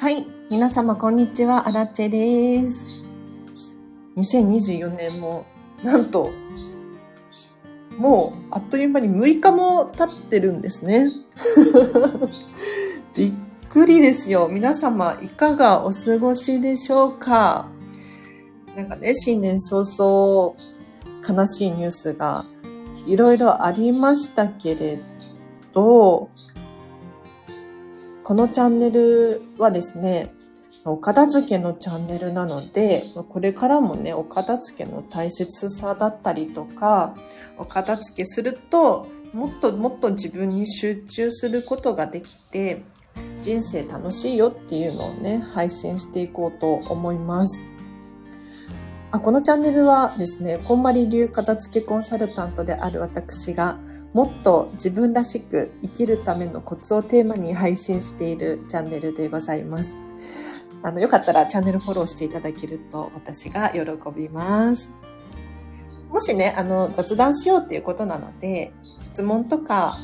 はい。皆様、こんにちは。アラチェです。2024年も、なんと、もう、あっという間に6日も経ってるんですね。びっくりですよ。皆様、いかがお過ごしでしょうか？なんかね、新年早々、悲しいニュースがいろいろありましたけれど、このチャンネルはですね、お片付けのチャンネルなので、これからもね、お片付けの大切さだったりとか、お片付けすると、もっともっと自分に集中することができて、人生楽しいよっていうのをね、配信していこうと思います。あこのチャンネルはですね、こんまり流片付けコンサルタントである私が、もっと自分らしく生きるためのコツをテーマに配信しているチャンネルでございます。あの、よかったらチャンネルフォローしていただけると私が喜びます。もしね、あの、雑談しようっていうことなので、質問とか、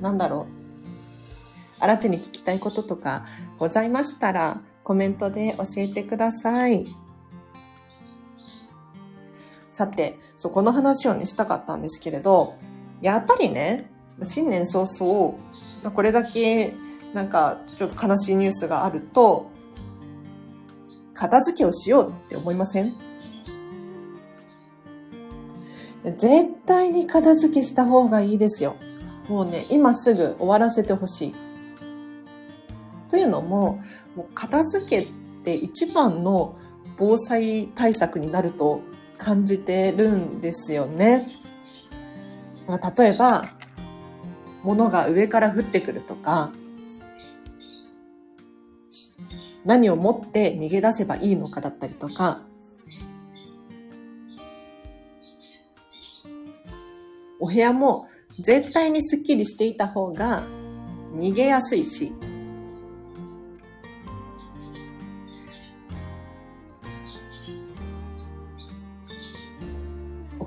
なんだろう、あらちに聞きたいこととかございましたら、コメントで教えてください。さて、そ、この話をね、したかったんですけれど、やっぱりね、新年早々、これだけなんかちょっと悲しいニュースがあると、片付けをしようって思いません？絶対に片付けした方がいいですよ。もうね、今すぐ終わらせてほしい。というのも、もう片付けって一番の防災対策になると感じてるんですよね。まあ、例えば、物が上から降ってくるとか、何を持って逃げ出せばいいのかだったりとか、お部屋も絶対にスッキリしていた方が逃げやすいし、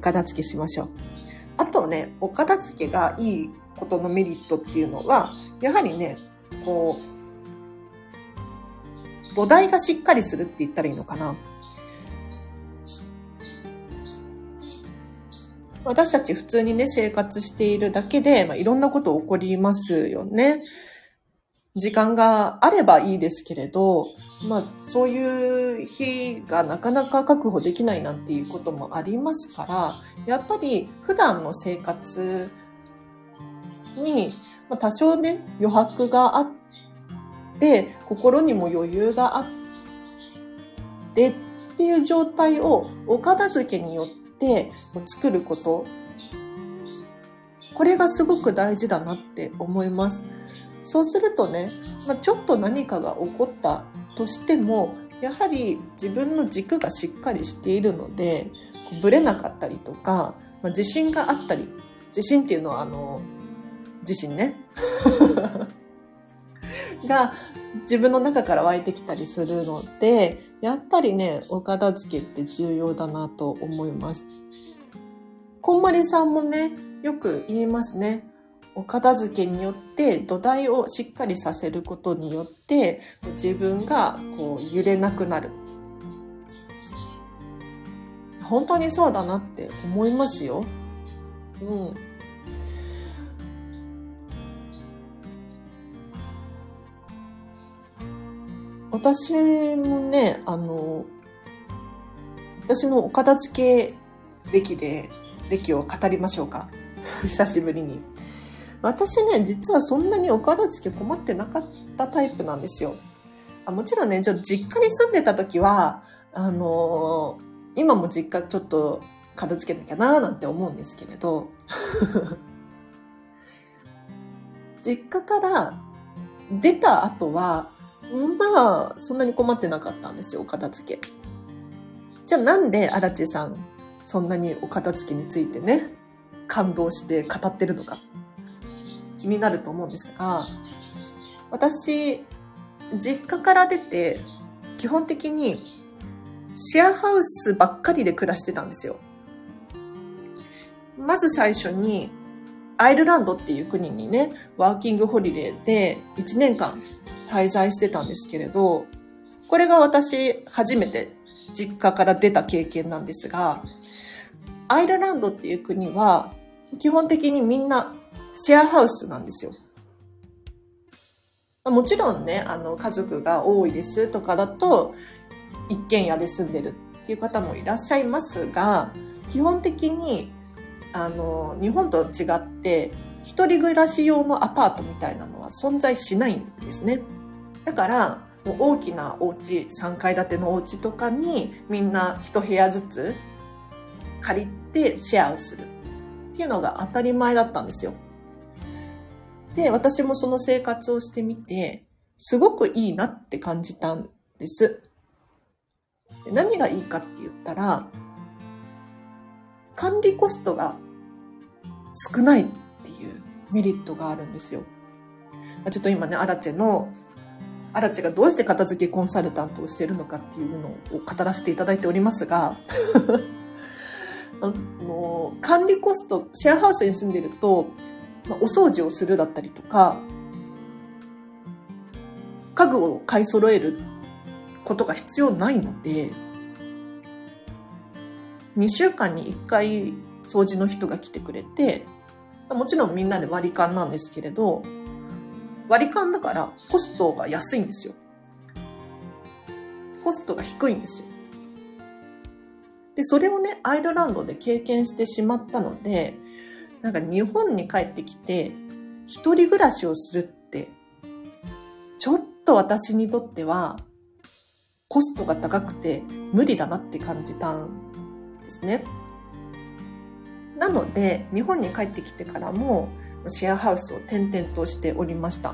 片付けしましょう。あとね、お片付けがいいことのメリットっていうのは、やはりね、こう、土台がしっかりするって言ったらいいのかな。私たち普通にね、生活しているだけで、まあ、いろんなこと起こりますよね。時間があればいいですけれど、まあ、そういう日がなかなか確保できないなんていうこともありますから、やっぱり普段の生活に、まあ、多少ね、余白があっ、心にも余裕があってっていう状態をお片付けによって作ること。これがすごく大事だなって思います。そうするとね、まあ、ちょっと何かが起こったとしても、やはり自分の軸がしっかりしているので、ぶれなかったりとか、まあ、自信があったり、自信っていうのはあの、自信ね。が自分の中から湧いてきたりするので、やっぱりね、お片付けって重要だなと思います。こんまりさんもね、よく言いますね。お片付けによって土台をしっかりさせることによって自分がこう揺れなくなる。本当にそうだなって思いますよ。うん。私もね、あの、私のお片付け歴で、歴を語りましょうか。久しぶりに。私ね、実はそんなにお片付け困ってなかったタイプなんですよ。あもちろんね、ちょっと実家に住んでた時は、あの今も実家ちょっと片付けなきゃなーなんて思うんですけれど、実家から出た後は、まあ、そんなに困ってなかったんですよ、お片付け。じゃあなんで荒地さん、そんなにお片付けについてね、感動して語ってるのか、気になると思うんですが、私、実家から出て、基本的にシェアハウスばっかりで暮らしてたんですよ。まず最初に、アイルランドっていう国にね、ワーキングホリデーで1年間滞在してたんですけれど、これが私初めて実家から出た経験なんですが、アイルランドっていう国は基本的にみんなシェアハウスなんですよ。もちろんね、あの、家族が多いですとかだと、一軒家で住んでるっていう方もいらっしゃいますが、基本的に、あの、日本と違って、一人暮らし用のアパートみたいなのは存在しないんですね。だから、もう大きなお家、3階建てのお家とかにみんな一部屋ずつ借りてシェアをするっていうのが当たり前だったんですよ。で、私もその生活をしてみて、すごくいいなって感じたんです。何がいいかって言ったら、管理コストが少ないっていうメリットがあるんですよ。ちょっと今ね、アラチェの、アラチェがどうして片付けコンサルタントをしてるのかっていうのを語らせていただいておりますが、あの管理コスト、シェアハウスに住んでると、まあ、お掃除をするだったりとか、家具を買い揃えることが必要ないので、2週間に1回掃除の人が来てくれて、もちろんみんなで割り勘なんですけれど、割り勘だからコストが安いんですよ。コストが低いんですよ。で、それをね、アイルランドで経験してしまったので、なんか日本に帰ってきて、一人暮らしをするって、ちょっと私にとっては、コストが高くて無理だなって感じたんですね。なので、日本に帰ってきてからも、シェアハウスを転々としておりました。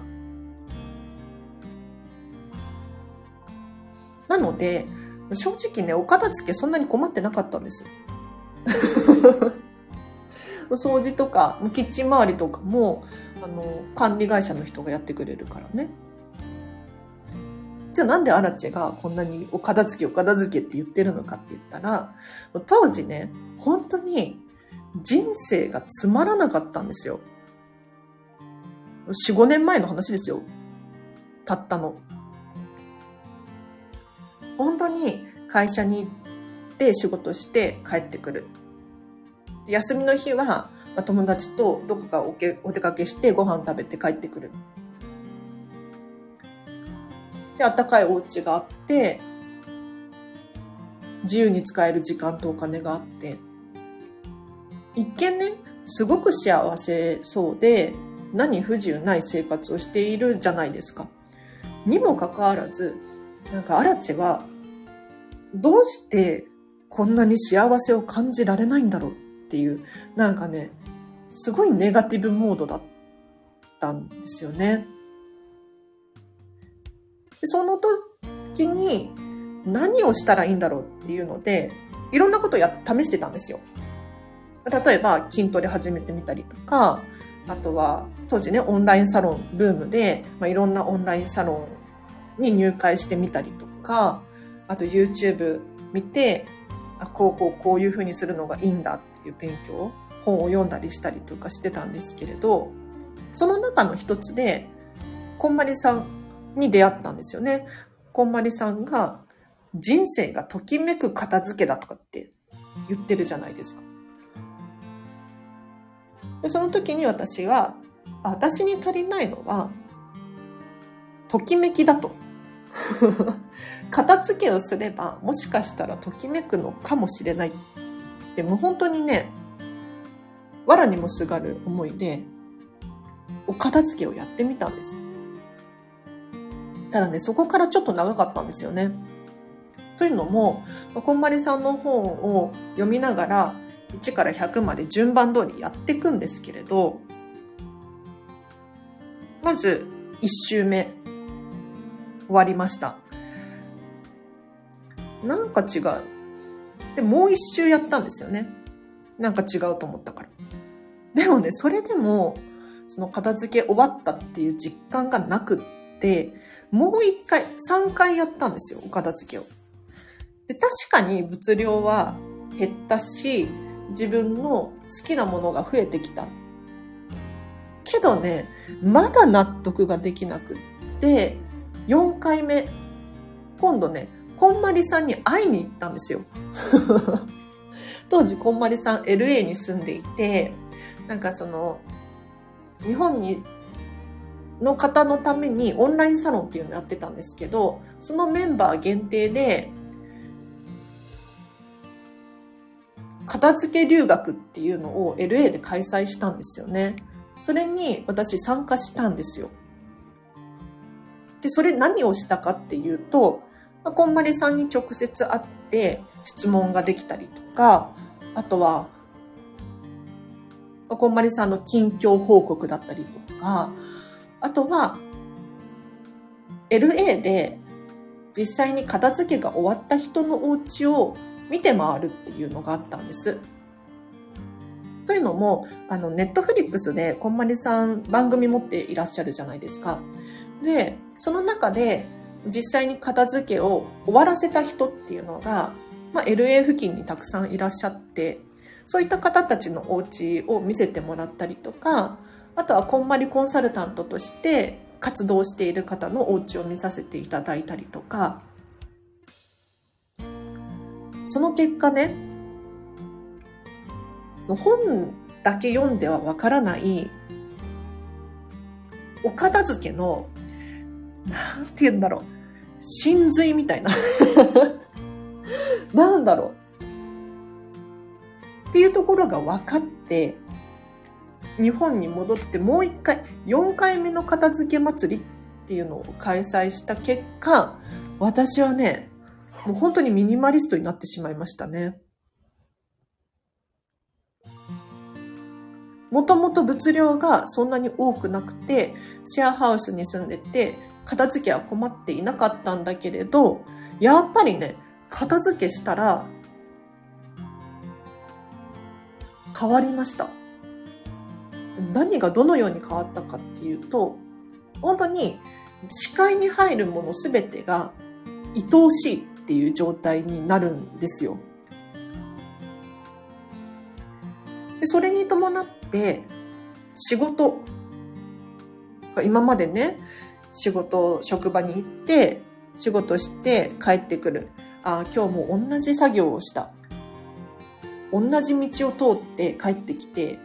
なので、正直ね、お片付けそんなに困ってなかったんです。掃除とか、キッチン周りとかも、あの、管理会社の人がやってくれるからね。じゃあなんでアラチェがこんなにお片付けお片付けって言ってるのかって言ったら、当時ね、本当に人生がつまらなかったんですよ。4、5年前の話ですよ。たったの。本当に会社に行って仕事して帰ってくる。休みの日は、ま友達とどこかおけお出かけしてご飯食べて帰ってくる。で、あったかいお家があって、自由に使える時間とお金があって、一見ね、すごく幸せそうで、何不自由ない生活をしているじゃないですか。にもかかわらず、なんかアラチェは、どうしてこんなに幸せを感じられないんだろうっていう、なんかね、すごいネガティブモードだったんですよね。でその時に何をしたらいいんだろうっていうので、いろんなことや、試してたんですよ。例えば筋トレ始めてみたりとか、あとは当時ね、オンラインサロンブームで、まあ、いろんなオンラインサロンに入会してみたりとか、あと YouTube 見て、あこうこうこういう風にするのがいいんだっいう勉強、本を読んだりしたりとかしてたんですけれど、その中の一つで、こんまりさんに出会ったんですよね。こんまりさんが人生がときめく片付けだとかって言ってるじゃないですか。でその時に私は、私に足りないのは、ときめきだと。片付けをすれば、もしかしたらときめくのかもしれない。でも本当にね、藁にもすがる思いで、お片付けをやってみたんです。ただね、そこからちょっと長かったんですよね。というのも、こんまりさんの本を読みながら、1から100まで順番通りやっていくんですけれど、まず1周目終わりました。なんか違う。で、もう一周やったんですよね。なんか違うと思ったから。でもね、それでも、その片付け終わったっていう実感がなくって、もう一回、三回やったんですよ、お片付けを。で確かに物量は減ったし、自分の好きなものが増えてきたけどね、まだ納得ができなくって、4回目、今度ね、こんまりさんに会いに行ったんですよ。当時、こんまりさん LA に住んでいて、なんかその、日本に、の方のためにオンラインサロンっていうのをやってたんですけど、そのメンバー限定で、片付け留学っていうのを LA で開催したんですよね。それに私参加したんですよ。で、それ何をしたかっていうと、まあ、こんまりさんに直接会って質問ができたりとか、あとは、こんまりさんの近況報告だったりとか、あとは、LA で実際に片付けが終わった人のお家を見て回るっていうのがあったんです。というのも、あの、ネットフリックスでこんまりさん番組持っていらっしゃるじゃないですか。で、その中で実際に片付けを終わらせた人っていうのが、まあ、LA 付近にたくさんいらっしゃって、そういった方たちのお家を見せてもらったりとか、あとはこんまりコンサルタントとして活動している方のお家を見させていただいたりとか、その結果ね、その本だけ読んではわからないお片付けの、なんて言うんだろう、真髄みたいな。なんだろう。っていうところが分かって、日本に戻ってもう一回、4回目の片付け祭りっていうのを開催した結果、私はね、もう本当にミニマリストになってしまいましたね。もともと物量がそんなに多くなくて、シェアハウスに住んでて、片付けは困っていなかったんだけれど、やっぱりね、片付けしたら、変わりました。何がどのように変わったかっていうと、本当に視界に入るものすべてが愛おしいっていう状態になるんですよ。でそれに伴って仕事今までね仕事職場に行って仕事して帰ってくる。ああ今日も同じ作業をした。同じ道を通って帰ってきて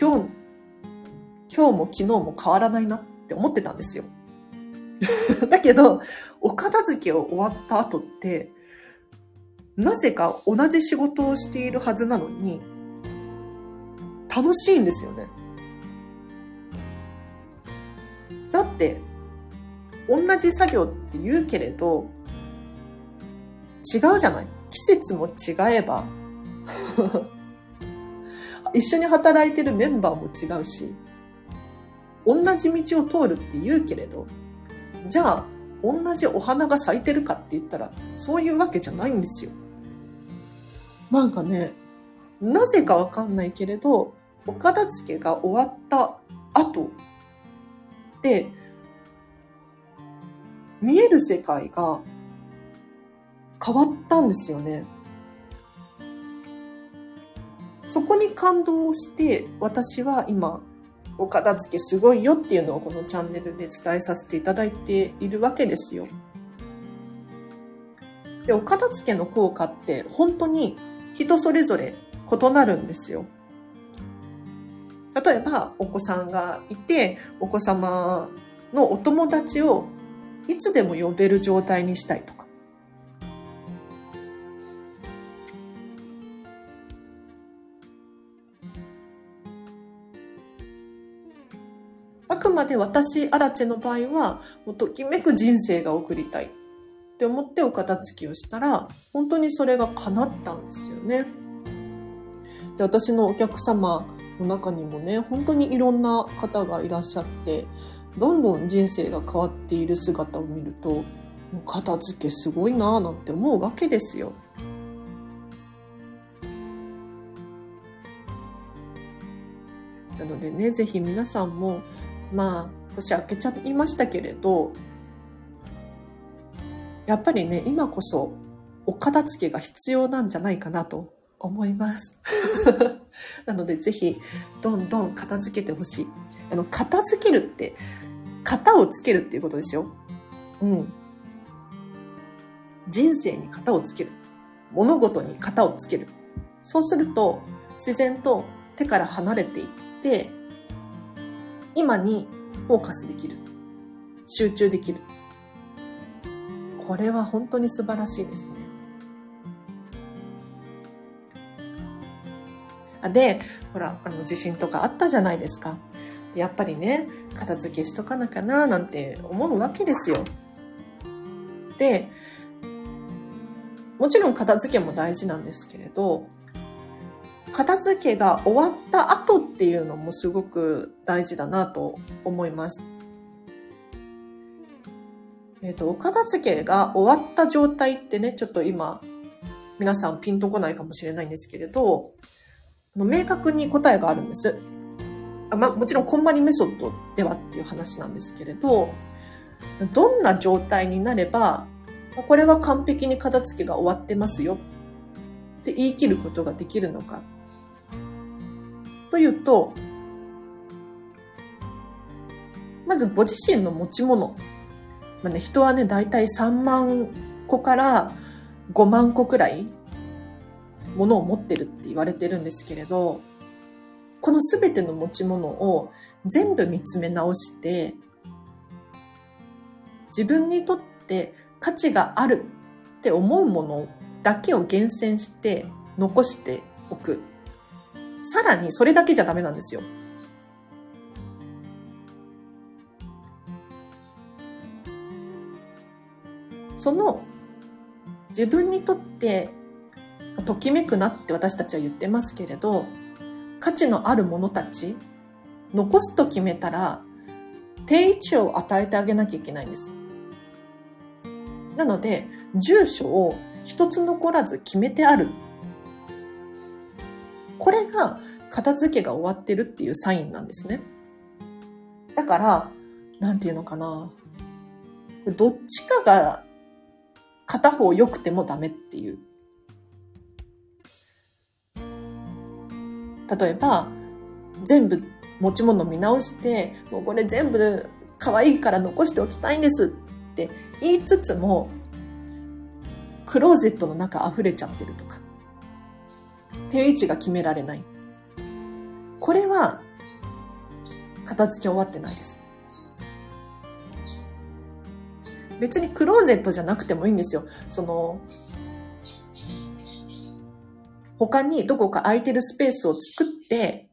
今日今日も昨日も変わらないなって思ってたんですよ。だけどお片付けを終わった後ってなぜか同じ仕事をしているはずなのに、楽しいんですよね。だって、同じ作業って言うけれど、違うじゃない。季節も違えば、一緒に働いてるメンバーも違うし、同じ道を通るって言うけれど、じゃあ、同じお花が咲いてるかって言ったら、そういうわけじゃないんですよ。なんかね、なぜかわかんないけれど、お片付けが終わった後、見える世界が変わったんですよね。そこに感動して、私は今、お片付けすごいよっていうのをこのチャンネルで伝えさせていただいているわけですよ。で、お片付けの効果って本当に人それぞれ異なるんですよ。例えば、お子さんがいて、お子様のお友達をいつでも呼べる状態にしたいとか。あくまで私、アラチェの場合は、もうときめく人生が送りたい。って思ってお片付けをしたら、本当にそれが叶ったんですよね。で、私のお客様の中にもね、本当にいろんな方がいらっしゃって、どんどん人生が変わっている姿を見ると、片付けすごいなぁなんて思うわけですよ。なのでね、ぜひ皆さんも、まあ、年明けちゃいましたけれど、やっぱりね、今こそお片付けが必要なんじゃないかなと思います。なのでぜひ、どんどん片付けてほしい。あの、片付けるって、型をつけるっていうことですよ。うん。人生に型をつける。物事に型をつける。そうすると、自然と手から離れていって、今にフォーカスできる。集中できる。これは本当に素晴らしいですね。で、ほら、あの、地震とかあったじゃないですか。やっぱりね、片付けしとかなきゃな、なんて思うわけですよ。で、もちろん片付けも大事なんですけれど、片付けが終わった後っていうのもすごく大事だなと思います。えっ、ー、と、お片付けが終わった状態ってね、ちょっと今、皆さんピンとこないかもしれないんですけれど、明確に答えがあるんです。まあ、もちろんコンマニメソッドではっていう話なんですけれど、どんな状態になれば、これは完璧に片付けが終わってますよって言い切ることができるのか。というと、まずご自身の持ち物。まあね、人はね、だいたい3万個から5万個くらいものを持ってるって言われてるんですけれど、このすべての持ち物を全部見つめ直して、自分にとって価値があるって思うものだけを厳選して残しておく。さらにそれだけじゃダメなんですよ。その自分にとってときめくなって私たちは言ってますけれど、価値のあるものたち、残すと決めたら、定位置を与えてあげなきゃいけないんです。なので、住所を一つ残らず決めてある。これが片付けが終わってるっていうサインなんですね。だから、なんていうのかな。どっちかが片方良くてもダメっていう。例えば、全部持ち物見直して、もうこれ全部可愛いから残しておきたいんですって言いつつも、クローゼットの中溢れちゃってるとか、定位置が決められない。これは、片付け終わってないです。別にクローゼットじゃなくてもいいんですよ。その、他にどこか空いてるスペースを作って、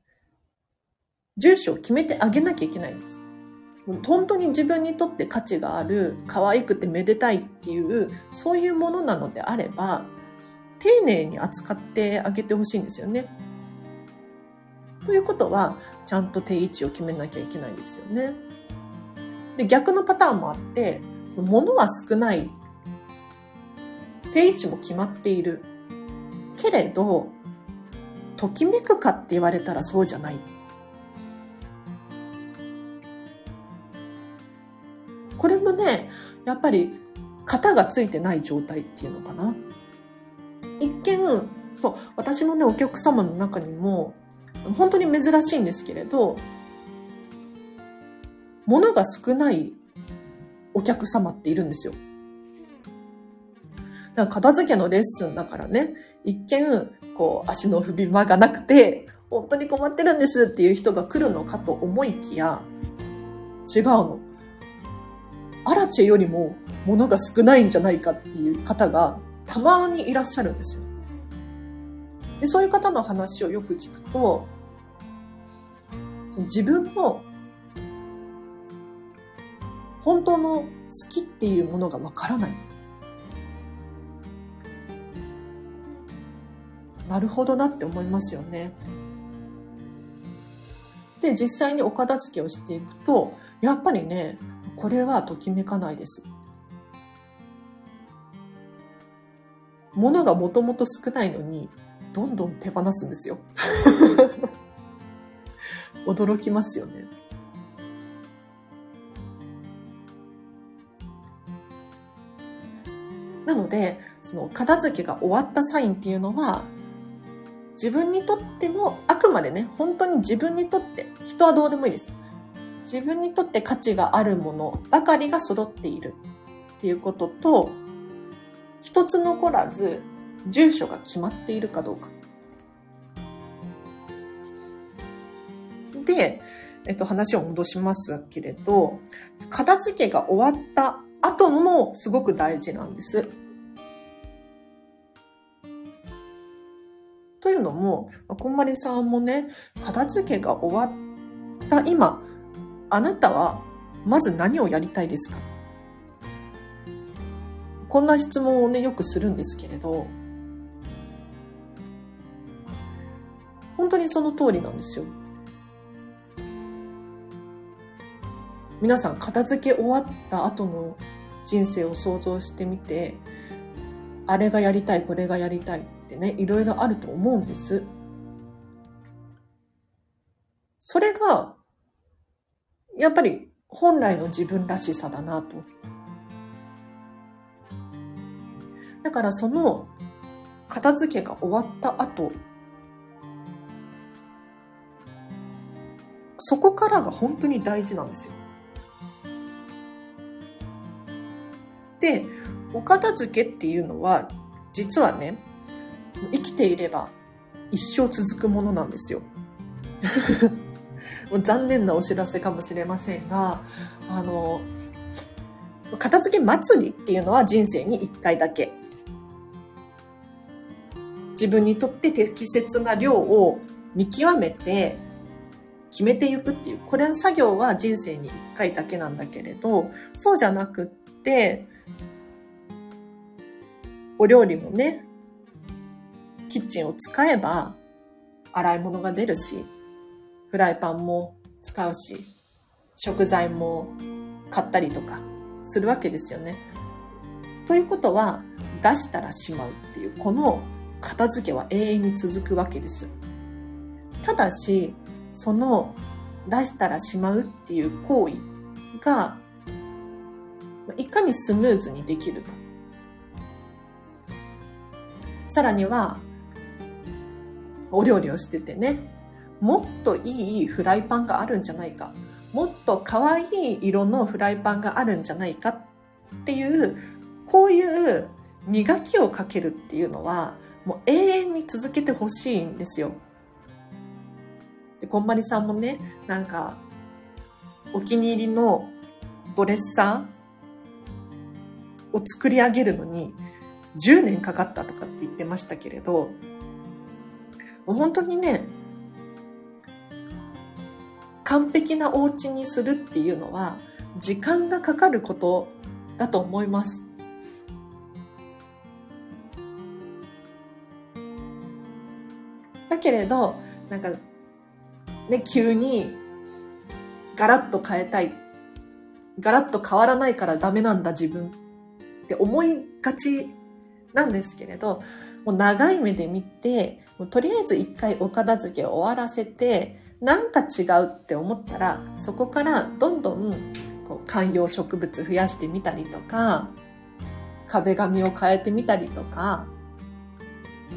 住所を決めてあげなきゃいけないんです。本当に自分にとって価値がある、可愛くてめでたいっていう、そういうものなのであれば、丁寧に扱ってあげてほしいんですよね。ということは、ちゃんと定位置を決めなきゃいけないんですよね。で、逆のパターンもあって、その物は少ない。定位置も決まっている。けれど、ときめくかって言われたらそうじゃない。これもね、やっぱり型がついてない状態っていうのかな。一見、そう、私のね、お客様の中にも、本当に珍しいんですけれど、物が少ないお客様っているんですよ。だから片付けのレッスンだからね、一見、こう、足の踏み間がなくて、本当に困ってるんですっていう人が来るのかと思いきや、違うの。アラチェよりも物が少ないんじゃないかっていう方がたまにいらっしゃるんですよ。でそういう方の話をよく聞くと、その自分の本当の好きっていうものがわからない。なるほどなって思いますよね。で、実際にお片付けをしていくと、やっぱりね、これはときめかないです。物がもともと少ないのに、どんどん手放すんですよ。驚きますよね。なので、その片付けが終わったサインっていうのは、自分にとっての、あくまでね、本当に自分にとって、人はどうでもいいです。自分にとって価値があるものばかりが揃っているっていうことと、一つ残らず住所が決まっているかどうか。で、えっと、話を戻しますけれど、片付けが終わった後もすごく大事なんです。というのも、こんまりさんもね、片付けが終わった今、あなたはまず何をやりたいですか？こんな質問をね、よくするんですけれど、本当にその通りなんですよ。皆さん片付け終わった後の人生を想像してみて、あれがやりたい、これがやりたいってね、いろいろあると思うんです。それが、やっぱり本来の自分らしさだなと。だからその片付けが終わった後、そこからが本当に大事なんですよ。で、お片付けっていうのは、実はね、生きていれば一生続くものなんですよ。残念なお知らせかもしれませんが、あの、片付け祭りっていうのは人生に一回だけ。自分にとって適切な量を見極めて決めていくっていう、これの作業は人生に一回だけなんだけれど、そうじゃなくって、お料理もね、キッチンを使えば洗い物が出るし、フライパンも使うし、食材も買ったりとかするわけですよね。ということは、出したらしまうっていう、この片付けは永遠に続くわけです。ただし、その出したらしまうっていう行為が、いかにスムーズにできるか。さらには、お料理をしててね、もっといいフライパンがあるんじゃないか。もっと可愛い色のフライパンがあるんじゃないかっていう、こういう磨きをかけるっていうのは、もう永遠に続けてほしいんですよ。で、こんまりさんもね、なんか、お気に入りのドレッサーを作り上げるのに10年かかったとかって言ってましたけれど、本当にね、完璧なお家にするっていうのは時間がかかることだと思います。だけれど、なんか、ね、急にガラッと変えたい。ガラッと変わらないからダメなんだ自分って思いがちなんですけれど、もう長い目で見て、もうとりあえず一回お片付けを終わらせて、なんか違うって思ったら、そこからどんどんこう観葉植物増やしてみたりとか、壁紙を変えてみたりとか、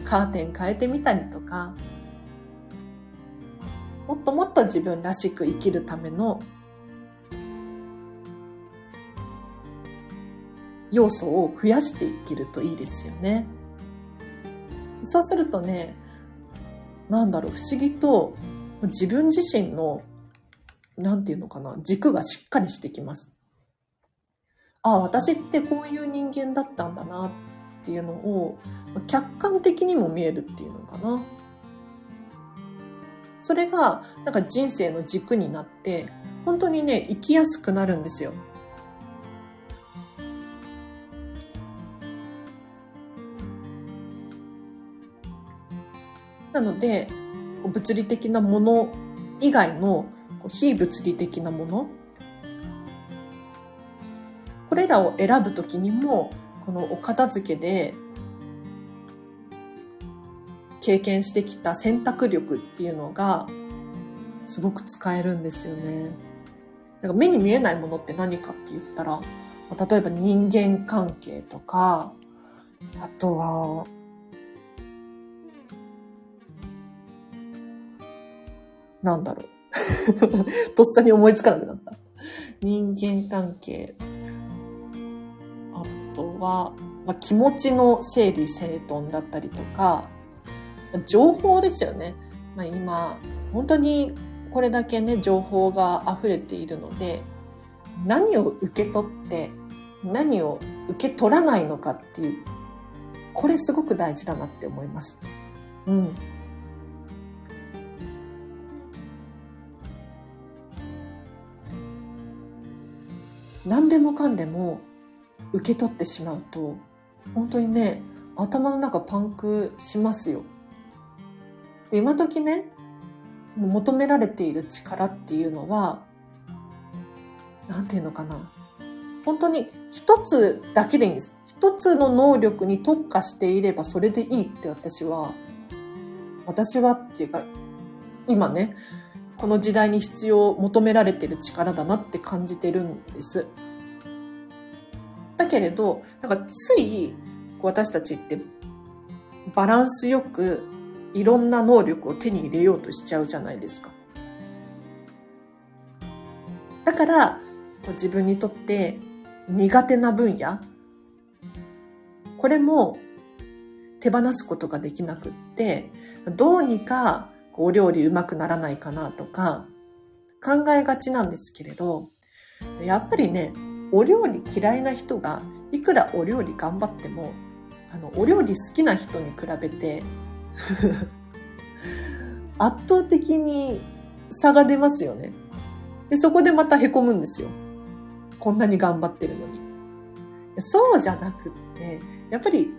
カーテン変えてみたりとか、もっともっと自分らしく生きるための要素を増やしていけるといいですよね。そうするとね、なんだろう、不思議と自分自身の、なんていうのかな、軸がしっかりしてきます。ああ、私ってこういう人間だったんだなっていうのを、客観的にも見えるっていうのかな。それが、なんか人生の軸になって、本当にね、生きやすくなるんですよ。なので、物理的なもの以外の非物理的なもの、これらを選ぶときにも、このお片付けで経験してきた選択力っていうのがすごく使えるんですよね。だか目に見えないものって何かって言ったら、例えば人間関係とか、あとはなんだろう。とっさに思いつかなくなった。人間関係。あとは、まあ、気持ちの整理整頓だったりとか、情報ですよね。まあ、今、本当にこれだけね、情報が溢れているので、何を受け取って何を受け取らないのかっていう、これすごく大事だなって思います。うん。何でもかんでも受け取ってしまうと、本当にね、頭の中パンクしますよ。今時ね、求められている力っていうのは、なんていうのかな。本当に一つだけでいいんです。一つの能力に特化していればそれでいいって私は、私はっていうか、今ね、この時代に必要、求められてる力だなって感じてるんです。だけれど、なんかつい私たちってバランスよくいろんな能力を手に入れようとしちゃうじゃないですか。だから、自分にとって苦手な分野、これも手放すことができなくって、どうにかお料理うまくならないかなとか考えがちなんですけれど、やっぱりね、お料理嫌いな人がいくらお料理頑張っても、あの、お料理好きな人に比べて 圧倒的に差が出ますよね。で、そこでまた凹むんですよ。こんなに頑張ってるのに。そうじゃなくって、やっぱり、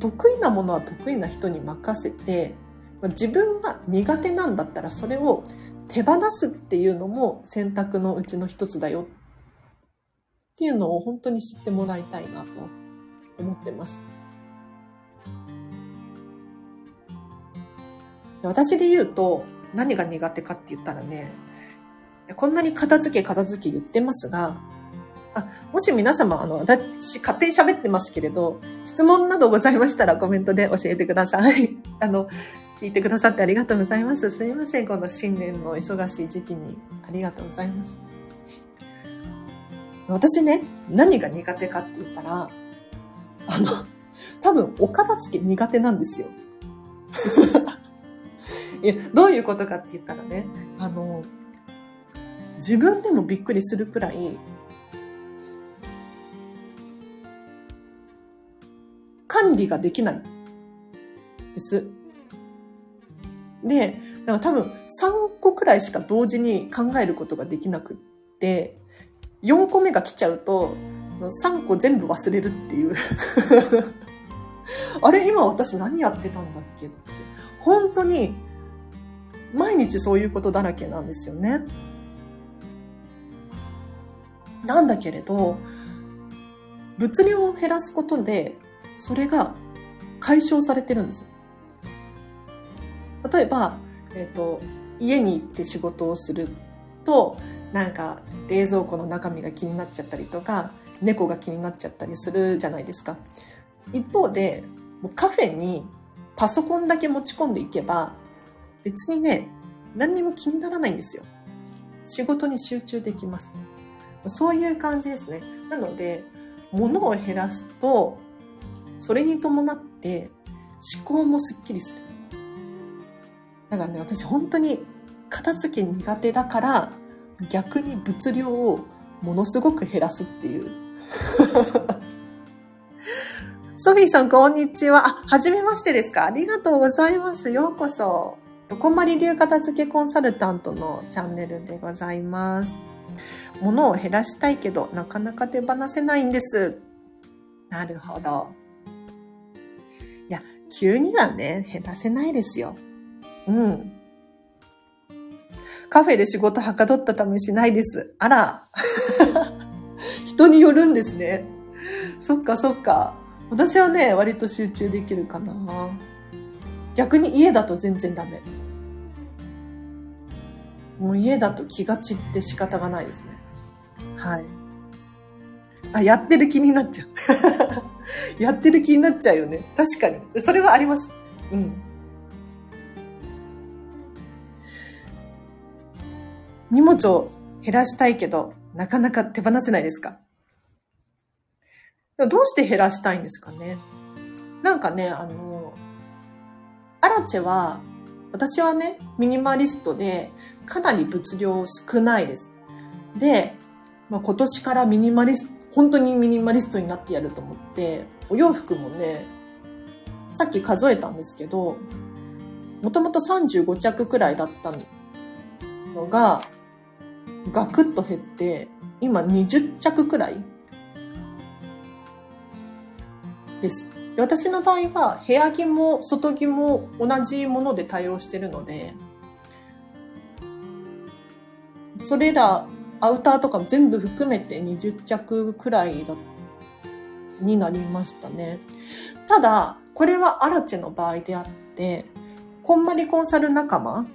得意なものは得意な人に任せて、自分は苦手なんだったらそれを手放すっていうのも選択のうちの一つだよっていうのを本当に知ってもらいたいなと思ってます。私で言うと何が苦手かって言ったらね、こんなに片付け片付け言ってますが、あ、もし皆様、あの、私、勝手に喋ってますけれど、質問などございましたらコメントで教えてください。あの、聞いてくださってありがとうございます。すいません、この新年の忙しい時期にありがとうございます。私ね、何が苦手かって言ったら、あの、多分、お片付け苦手なんですよ。いや、どういうことかって言ったらね、あの、自分でもびっくりするくらい、管理ができないです。で、だから多分3個くらいしか同時に考えることができなくって、4個目が来ちゃうと、3個全部忘れるっていう あれ今私何やってたんだっけって。本当に毎日そういうことだらけなんですよね。なんだけれど、物量を減らすことで、それが解消されてるんです。例えば、えっ、ー、と、家に行って仕事をすると、なんか冷蔵庫の中身が気になっちゃったりとか、猫が気になっちゃったりするじゃないですか。一方で、もうカフェにパソコンだけ持ち込んでいけば、別にね、何にも気にならないんですよ。仕事に集中できます。そういう感じですね。なので、物を減らすと、それに伴って思考もスッキリする。だからね、私本当に片付け苦手だから、逆に物量をものすごく減らすっていう。ソフィーさん、こんにちは。あ、はじめましてですかありがとうございます。ようこそ。どこまり流片付けコンサルタントのチャンネルでございます。物を減らしたいけど、なかなか手放せないんです。なるほど。急にはね、減らせないですよ。うん。カフェで仕事はかどったためしないです。あら。人によるんですね。そっかそっか。私はね、割と集中できるかな。逆に家だと全然ダメ。もう家だと気が散って仕方がないですね。はい。あ、やってる気になっちゃう。やってる気になっちゃうよね。確かに。それはあります。うん。荷物を減らしたいけど、なかなか手放せないですか？どうして減らしたいんですかね？なんかね、あの、アラチェは、私はね、ミニマリストで、かなり物量少ないです。で、まあ、今年からミニマリスト本当にミニマリストになってやると思って、お洋服もね、さっき数えたんですけど、もともと35着くらいだったのが、ガクッと減って、今20着くらいです。で私の場合は部屋着も外着も同じもので対応してるので、それらアウターとかも全部含めて20着くらいだになりましたね。ただ、これはアラチェの場合であって、こんまりコンサル仲間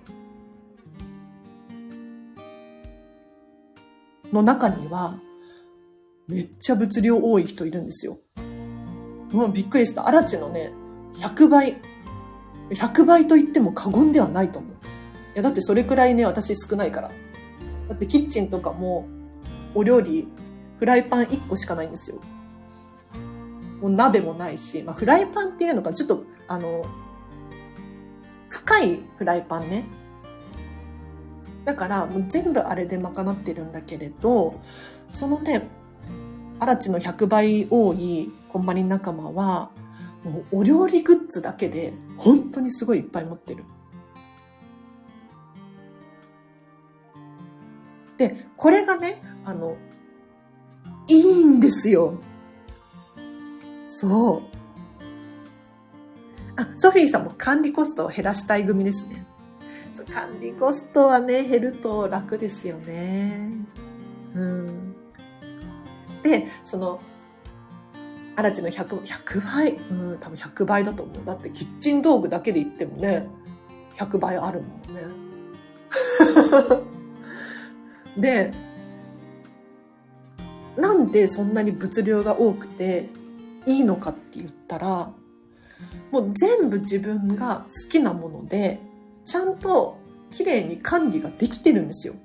の中には、めっちゃ物量多い人いるんですよ。もうびっくりした。アラチェのね、100倍。100倍と言っても過言ではないと思う。いや、だってそれくらいね、私少ないから。だってキッチンとかも、お料理、フライパン1個しかないんですよ。もう鍋もないし、まあ、フライパンっていうのがちょっと、あの、深いフライパンね。だから、もう全部あれで賄ってるんだけれど、そのね、アラチの100倍多いこんまり仲間は、もうお料理グッズだけで本当にすごいいっぱい持ってる。で、これがね、あの、いいんですよ。そう。あ、ソフィーさんも管理コストを減らしたい組ですね。管理コストはね、減ると楽ですよね。うん。で、その、アラチの100、100倍、うん、多分100倍だと思う。だってキッチン道具だけで言ってもね、100倍あるもんね。で、なんでそんなに物量が多くていいのかって言ったら、もう全部自分が好きなもので、ちゃんと綺麗に管理ができてるんですよ。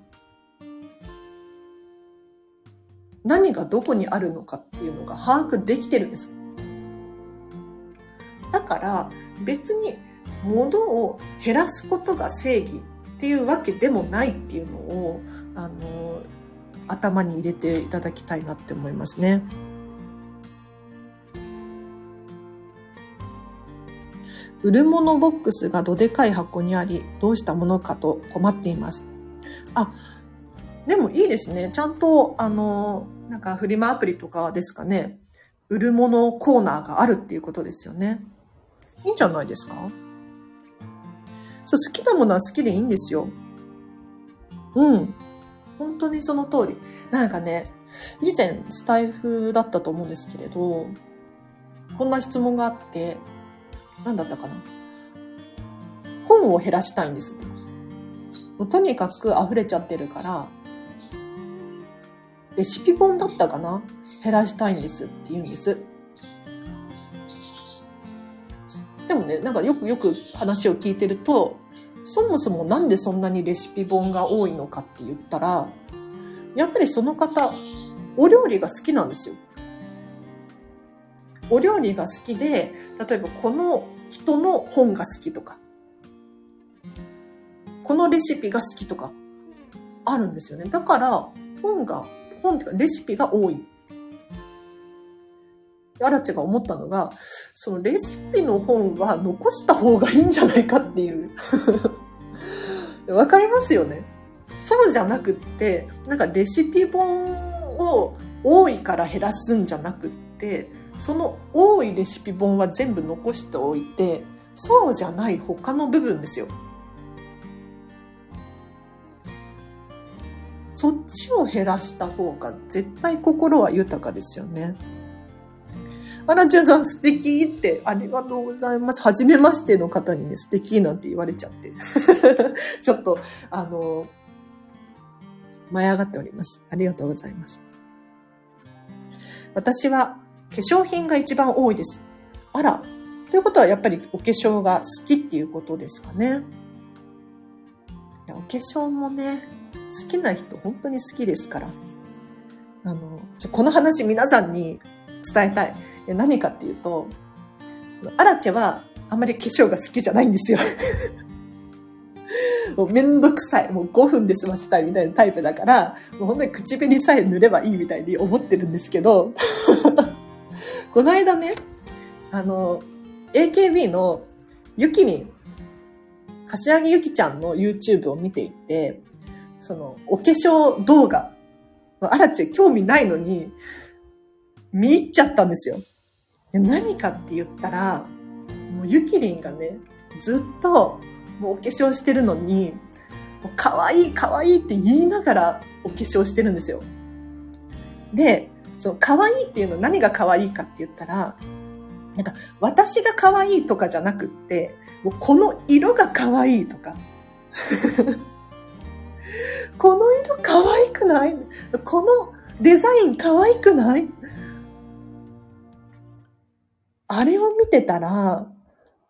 何がどこにあるのかっていうのが把握できてるんです。だから別に物を減らすことが正義っていうわけでもないっていうのをあの頭に入れていただきたいなって思いますね。売るものボックスがどでかい箱にあり、どうしたものかと困っています。あ、でもいいですね。ちゃんと、あの、なんかフリマアプリとかですかね。売るものコーナーがあるっていうことですよね。いいんじゃないですか？そう、好きなものは好きでいいんですよ。うん。本当にその通り。なんかね、以前スタイフだったと思うんですけれど、こんな質問があって、何だったかな本を減らしたいんですとにかく溢れちゃってるから、レシピ本だったかな減らしたいんですって言うんです。でもね、なんかよくよく話を聞いてると、そもそもなんでそんなにレシピ本が多いのかって言ったら、やっぱりその方、お料理が好きなんですよ。お料理が好きで、例えばこの人の本が好きとか、このレシピが好きとか、あるんですよね。だから、本が、本っていうかレシピが多い。アラチが思ったのが、そのレシピの本は残した方がいいんじゃないかっていう。わかりますよね。そうじゃなくって、なんかレシピ本を多いから減らすんじゃなくって、その多いレシピ本は全部残しておいて、そうじゃない他の部分ですよ。そっちを減らした方が絶対心は豊かですよね。アラチュンさん素敵ってありがとうございます。はじめましての方にね、素敵なんて言われちゃって。ちょっと、あの、舞い上がっております。ありがとうございます。私は化粧品が一番多いです。あら。ということはやっぱりお化粧が好きっていうことですかね。いやお化粧もね、好きな人本当に好きですから。あの、この話皆さんに伝えたい。何かっていうと、アラチェはあんまり化粧が好きじゃないんですよ。もうめんどくさい。もう5分で済ませたいみたいなタイプだから、もう本当に口紅さえ塗ればいいみたいに思ってるんですけど、この間ね、あの、AKB のゆきりん、柏木ゆきちゃんの YouTube を見ていて、その、お化粧動画、あらち興味ないのに、見入っちゃったんですよ。何かって言ったら、もうゆきりんがね、ずっともうお化粧してるのに、もう可愛い可愛いって言いながらお化粧してるんですよ。で、その可愛いっていうの何が可愛いかって言ったら、なんか私が可愛いとかじゃなくって、もうこの色が可愛いとか。この色可愛くない？このデザイン可愛くない？あれを見てたら、ま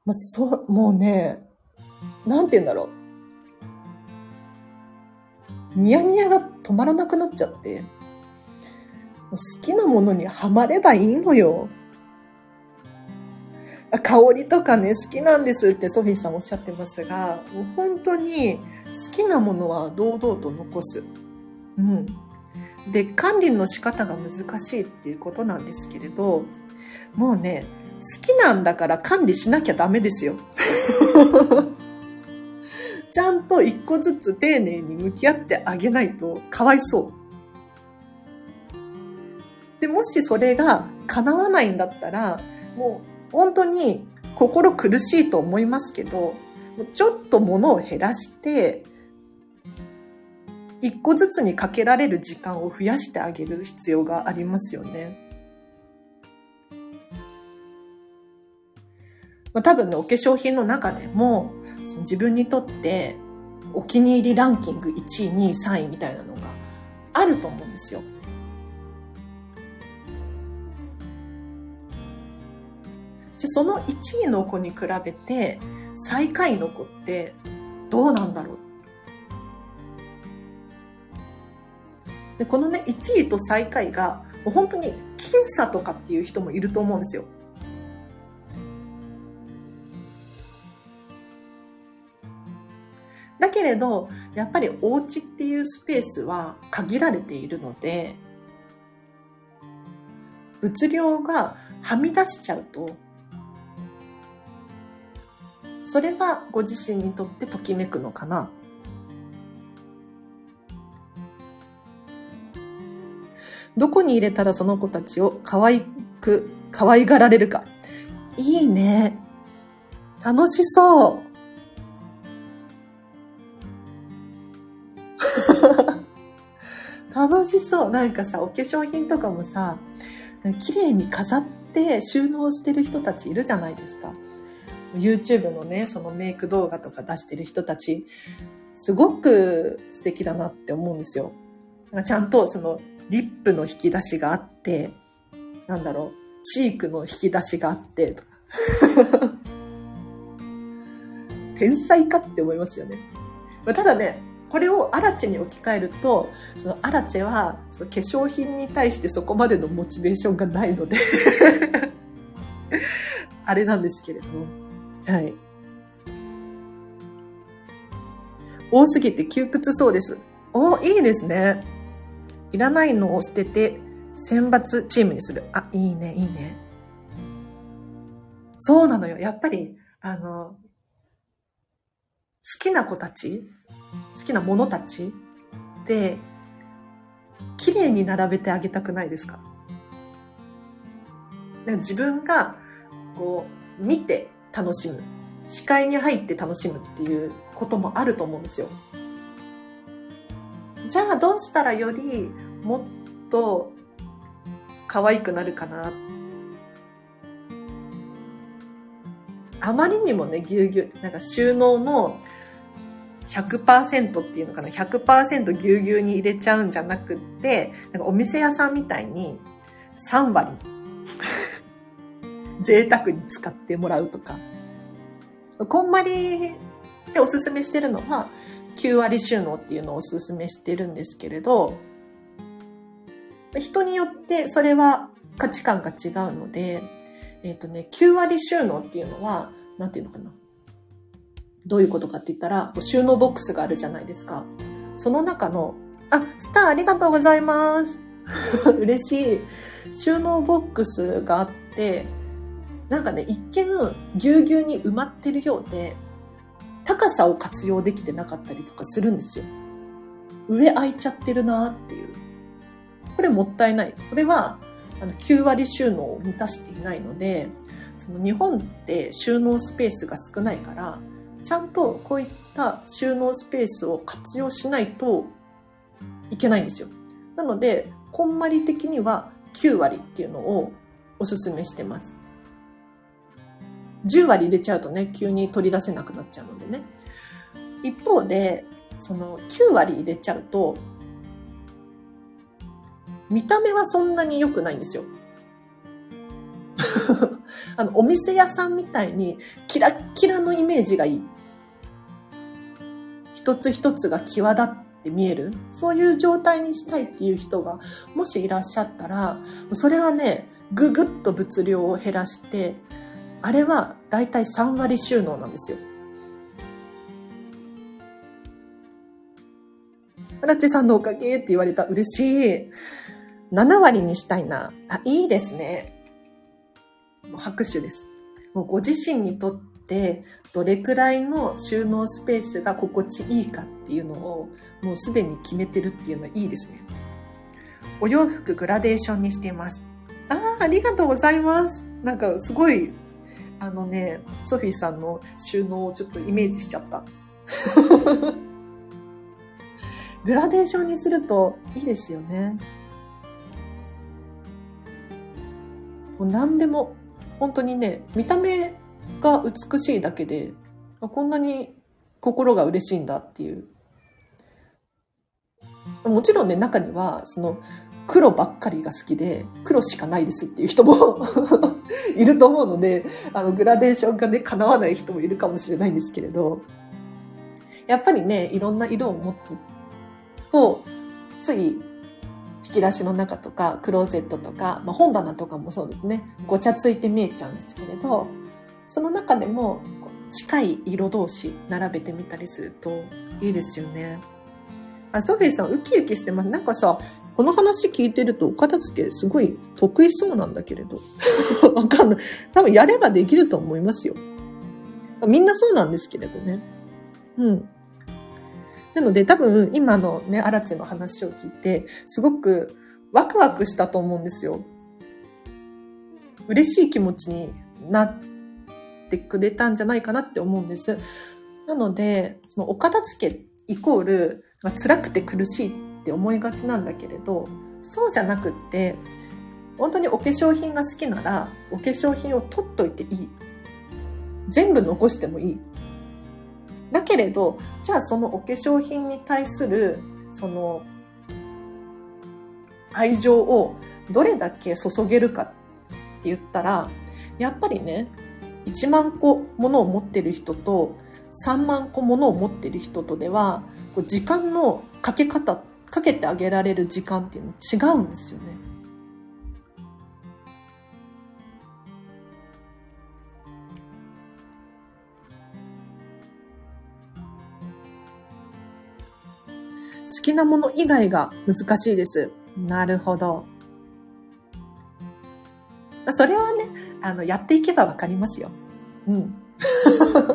あ、そう、もうね、なんて言うんだろう。ニヤニヤが止まらなくなっちゃって、好きなものにはまればいいのよ。香りとかね、好きなんですってソフィーさんおっしゃってますが、もう本当に好きなものは堂々と残す。うん。で、管理の仕方が難しいっていうことなんですけれど、もうね、好きなんだから管理しなきゃダメですよ。ちゃんと一個ずつ丁寧に向き合ってあげないとかわいそう。で、もしそれが叶わないんだったら、もう本当に心苦しいと思いますけど、ちょっと物を減らして、一個ずつにかけられる時間を増やしてあげる必要がありますよね。まあ、多分ね、お化粧品の中でも、その自分にとってお気に入りランキング1位、2位、3位みたいなのがあると思うんですよ。じゃその1位の子に比べて最下位の子ってどうなんだろう？でこのね1位と最下位がもう本当に僅差とかっていう人もいると思うんですよ。れど、やっぱりお家っていうスペースは限られているので、物量がはみ出しちゃうと、それがご自身にとってときめくのかな？どこに入れたらその子たちを可愛く、可愛がられるか。いいね。楽しそう。楽しそう。なんかさ、お化粧品とかもさ、綺麗に飾って収納してる人たちいるじゃないですか。YouTube のね、そのメイク動画とか出してる人たち、すごく素敵だなって思うんですよ。ちゃんとそのリップの引き出しがあって、なんだろう、チークの引き出しがあってとか。天才かって思いますよね。まあ、ただね、これをアラチェに置き換えると、そのアラチェはその化粧品に対してそこまでのモチベーションがないので あれなんですけれども。はい。多すぎて窮屈そうです。お、いいですね。いらないのを捨てて選抜チームにする。あ、いいね、いいね。そうなのよ。やっぱり、あの、好きな子たち好きなものたちって綺麗に並べてあげたくないですか自分がこう見て楽しむ視界に入って楽しむっていうこともあると思うんですよ。じゃあどうしたらよりもっと可愛くなるかな？あまりにもねぎゅうぎゅうなんか収納の100%っていうのかな、100%ぎゅうぎゅうに入れちゃうんじゃなくって、なんかお店屋さんみたいに3割 贅沢に使ってもらうとか。こんまりでおすすめしてるのは、9割収納っていうのをおすすめしてるんですけれど、人によってそれは価値観が違うので、えっ、ー、とね、9割収納っていうのは、なんていうのかな？どういうことかって言ったら、収納ボックスがあるじゃないですか。その中の、あ、スターありがとうございます。嬉しい。収納ボックスがあって、なんかね、一見ぎゅうぎゅうに埋まってるようで、高さを活用できてなかったりとかするんですよ。上空いちゃってるなっていう。これもったいない。これは、あの、9割収納を満たしていないので、その日本って収納スペースが少ないから、ちゃんとこういった収納スペースを活用しないといけないんですよ。なので、こんまり的には9割っていうのをおすすめしてます。10割入れちゃうとね、急に取り出せなくなっちゃうのでね。一方で、その9割入れちゃうと、見た目はそんなに良くないんですよ。あの、お店屋さんみたいにキラッキラのイメージがいい。一つ一つが際立って見える。そういう状態にしたいっていう人がもしいらっしゃったら、それはね、ぐぐっと物量を減らして、あれはだいたい3割収納なんですよ。ラチさんのおかげって言われた。嬉しい。7割にしたいな。あ、いいですね。拍手です。もうご自身にとってどれくらいの収納スペースが心地いいかっていうのをもうすでに決めてるっていうのはいいですね。お洋服グラデーションにしています。ああ、ありがとうございます。なんかすごい、あのね、ソフィーさんの収納をちょっとイメージしちゃった。グラデーションにするといいですよね。もう何でも本当にね、見た目が美しいだけで、こんなに心が嬉しいんだっていう。もちろんね、中には、その、黒ばっかりが好きで、黒しかないですっていう人も いると思うので、あの、グラデーションがね、叶わない人もいるかもしれないんですけれど、やっぱりね、いろんな色を持つと、つい引き出しの中とか、クローゼットとか、まあ、本棚とかもそうですね、ごちゃついて見えちゃうんですけれど、その中でも近い色同士並べてみたりするといいですよね。あ、ソフィーさん、ウキウキしてます。なんかさ、この話聞いてると、お片付けすごい得意そうなんだけれど。わかんない。多分やればできると思いますよ。みんなそうなんですけれどね。うん。なので多分今のね、アラチの話を聞いて、すごくワクワクしたと思うんですよ。嬉しい気持ちになってくれたんじゃないかなって思うんです。なので、そのお片付けイコール、まあ、辛くて苦しいって思いがちなんだけれど、そうじゃなくって、本当にお化粧品が好きなら、お化粧品を取っといていい。全部残してもいい。だけれど、じゃあそのお化粧品に対する、その、愛情をどれだけ注げるかって言ったら、やっぱりね、1万個物を持ってる人と3万個物を持ってる人とでは、時間のかけ方、かけてあげられる時間っていうの違うんですよね。好きなもの以外が難しいです。なるほど。それはね、あの、やっていけばわかりますよ。うん。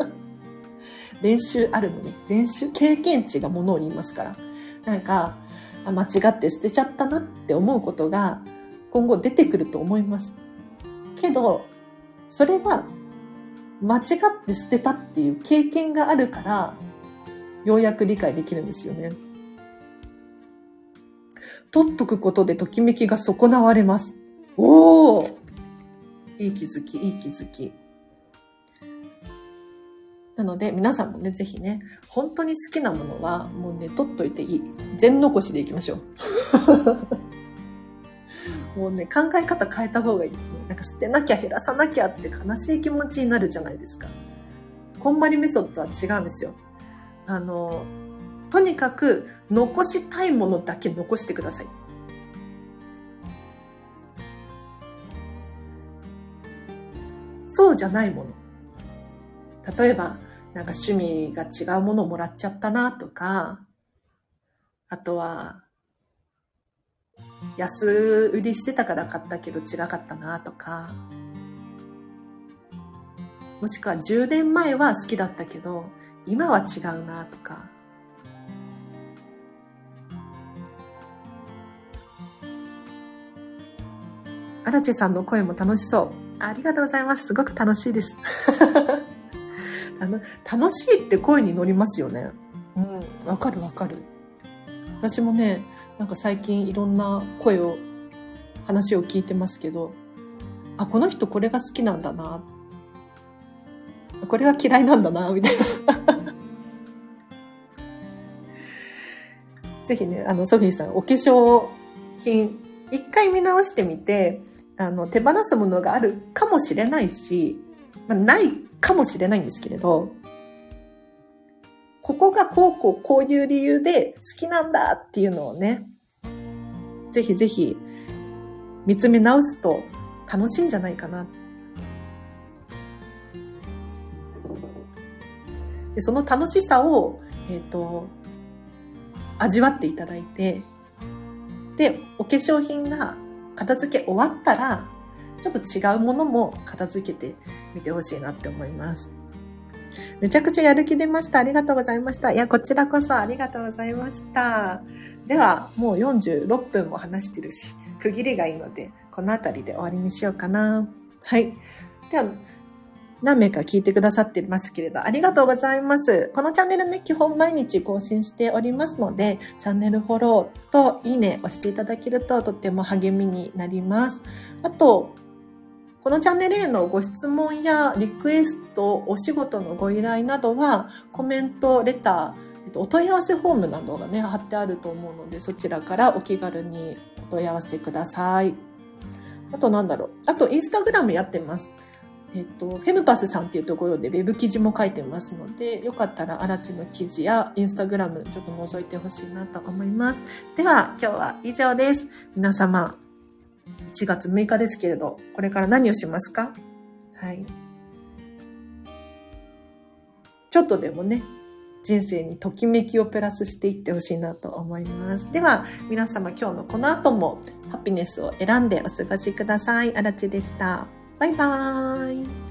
練習あるのに、練習、経験値がものを言いますから。なんか、間違って捨てちゃったなって思うことが今後出てくると思います。けど、それは間違って捨てたっていう経験があるから、ようやく理解できるんですよね。取っとくことでときめきが損なわれます。おおいい気づき、いい気づき。なので、皆さんもね、ぜひね、本当に好きなものは、もうね、取っといていい。全残しでいきましょう。もうね、考え方変えた方がいいですね。なんか捨てなきゃ減らさなきゃって悲しい気持ちになるじゃないですか。こんまりメソッドは違うんですよ。あの、とにかく残したいものだけ残してください。そうじゃないもの。例えば、なんか趣味が違うものをもらっちゃったなとか、あとは、安売りしてたから買ったけど違かったなとか、もしくは10年前は好きだったけど、今は違うなとか、荒地さんの声も楽しそう。ありがとうございます。すごく楽しいです。あの楽しいって声に乗りますよね。うん、わかるわかる。私もね、なんか最近いろんな声を、話を聞いてますけど、あ、この人これが好きなんだな。これが嫌いなんだな、みたいな。ぜひね、あの、ソフィーさん、お化粧品、一回見直してみて、あの、手放すものがあるかもしれないし、まあ、ないかもしれないんですけれど、ここがこうこうこういう理由で好きなんだっていうのをね、ぜひぜひ見つめ直すと楽しいんじゃないかな。でその楽しさを、えっ、ー、と、味わっていただいて、で、お化粧品が片付け終わったら、ちょっと違うものも片付けてみてほしいなって思います。めちゃくちゃやる気出ました。ありがとうございました。いや、こちらこそありがとうございました。では、もう46分も話してるし、区切りがいいので、この辺りで終わりにしようかな。はい。では、何名か聞いてくださってますけれど、ありがとうございます。このチャンネルね、基本毎日更新しておりますので、チャンネルフォローといいね押していただけるととっても励みになります。あと、このチャンネルへのご質問やリクエスト、お仕事のご依頼などは、コメント、レター、お問い合わせフォームなどがね、貼ってあると思うので、そちらからお気軽にお問い合わせください。あとなんだろう。あと、インスタグラムやってます。えっと、フェムパスさんっていうところでウェブ記事も書いてますので、よかったら、アラチの記事やインスタグラムちょっと覗いてほしいなと思います。では、今日は以上です。皆様、1月6日ですけれど、これから何をしますか？はい。ちょっとでもね、人生にときめきをプラスしていってほしいなと思います。では、皆様今日のこの後もハピネスを選んでお過ごしください。あらちでした。バイバーイ。